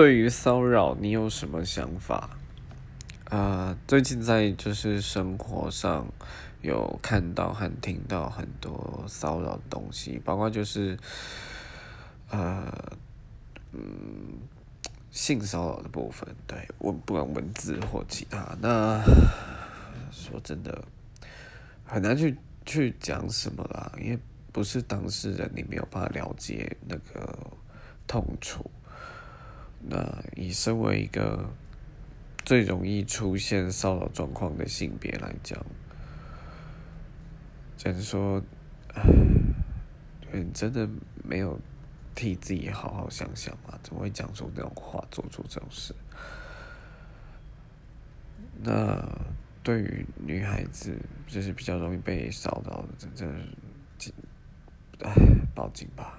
对于骚扰，你有什么想法？啊，最近在就是生活上有看到和听到很多骚扰的东西，包括就是呃嗯性骚扰的部分，对文不管文字或其他，那说真的很难去去讲什么啦，因为不是当事人，你没有办法了解那个痛楚。那以身为一个。最容易出现骚扰状况的性别来讲，假如说，你真的没有替自己好好想想吗？怎么会讲出这种话，做出这种事？那对于女孩子，就是比较容易被骚扰的，真的，唉，报警吧。